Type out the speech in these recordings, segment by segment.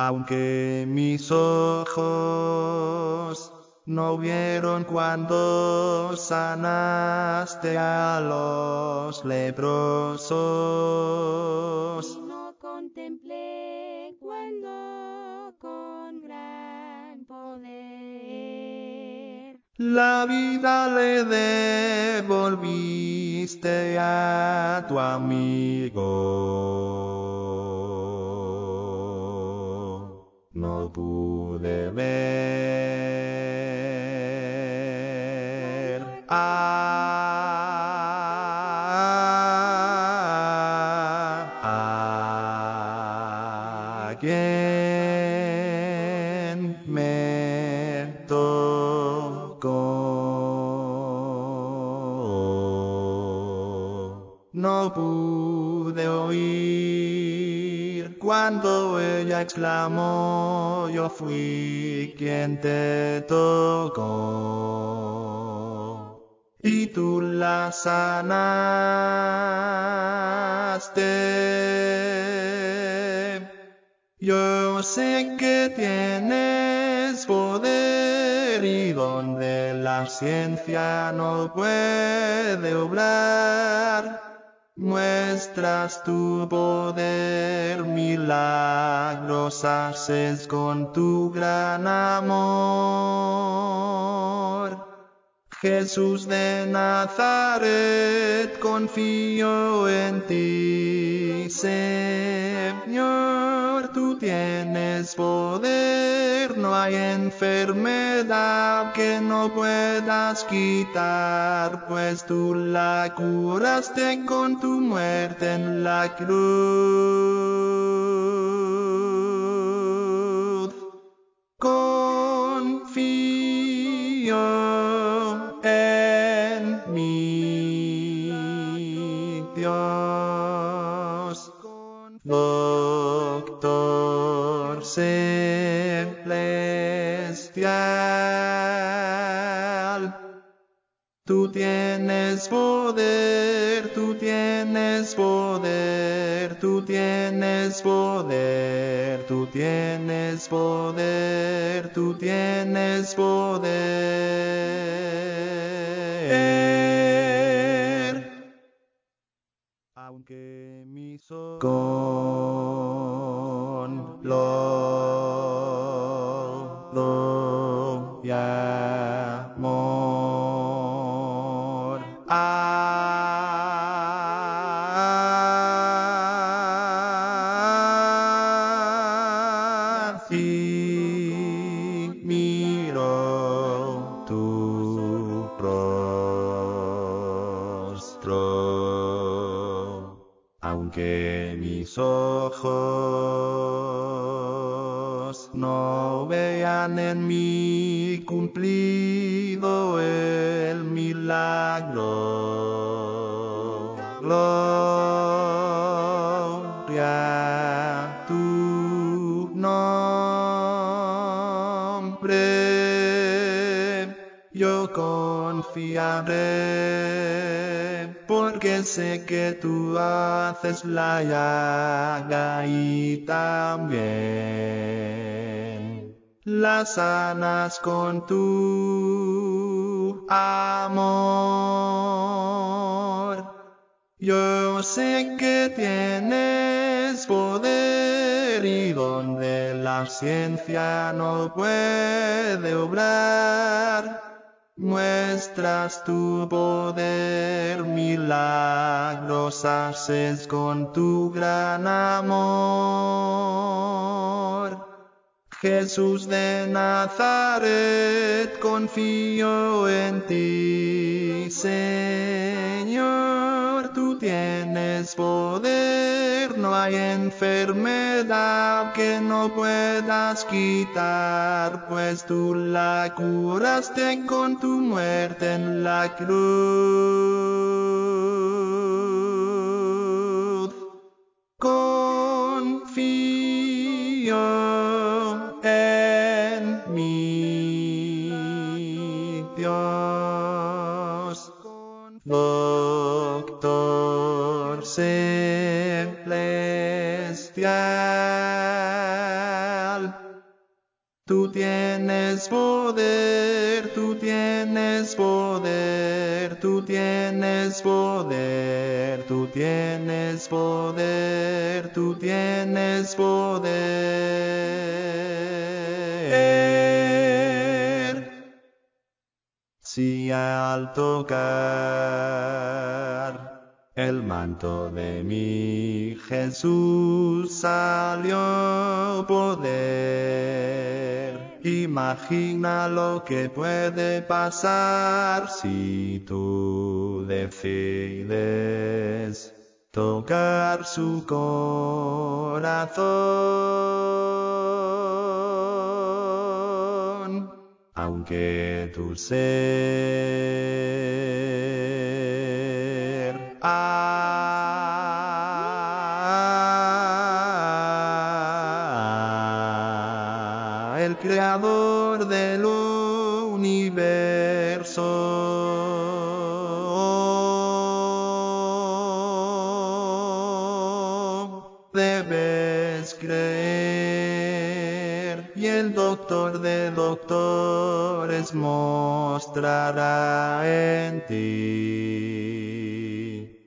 Aunque mis ojos no vieron cuando sanaste a los leprosos. No contemplé cuando con gran poder La vida le devolviste a tu amigo. No pude ver a, a quien me tocó. No pude cuando ella exclamó, yo fui quien te tocó. Y tú la sanaste. Yo sé que tienes poder y donde la ciencia no puede obrar, muestras tu poder, milagros haces con tu gran amor. Jesús de Nazaret, confío en ti, Señor, tienes poder, no hay enfermedad que no puedas quitar, pues tú la curaste con tu muerte en la cruz. Tú tienes poder, tú tienes poder, tú tienes poder, tú tienes poder, tú tienes poder. Aunque mis ojos ojos no vean en mí cumplido el milagro. Gloria a tu nombre. Yo confiaré, porque sé que tú haces la llaga y también la sanas con tu amor. Yo sé que tienes poder y donde la ciencia no puede obrar, muestras tu poder, milagros haces con tu gran amor. Jesús de Nazaret, confío en ti, Señor, tienes poder, no hay enfermedad que no puedas quitar, pues tú la curaste con tu muerte en la cruz. Confío Tú tienes poder, tú tienes poder, tú tienes poder, tú tienes poder, tú tienes poder. Si al tocar el manto de mi Jesús salió poder. Imagina lo que puede pasar si tú decides tocar su corazón. Aunque tu ser creador del universo. Debes creer y el doctor de doctores mostrará en ti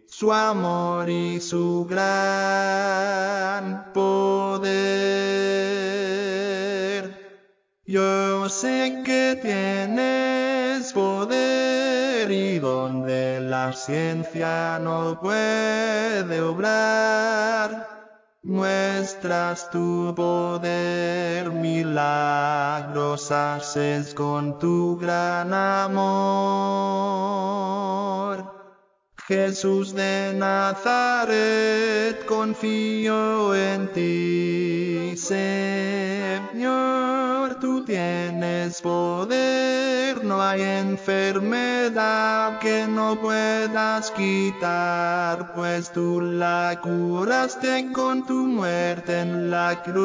su amor y su gran sé que tienes poder y donde la ciencia no puede obrar, muestras tu poder, milagros haces con tu gran amor. Jesús de Nazaret, confío en ti, Señor, poder, no hay enfermedad que no puedas quitar, pues tú la curaste con tu muerte en la cruz.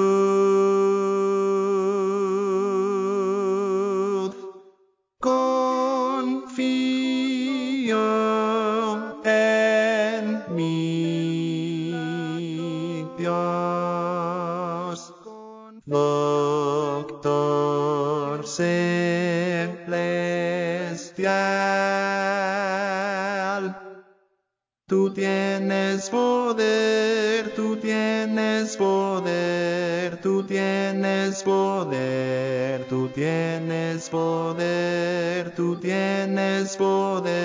Confío en mi Dios, Tú tienes poder, tú tienes poder, tú tienes poder, tú tienes poder, tú tienes poder.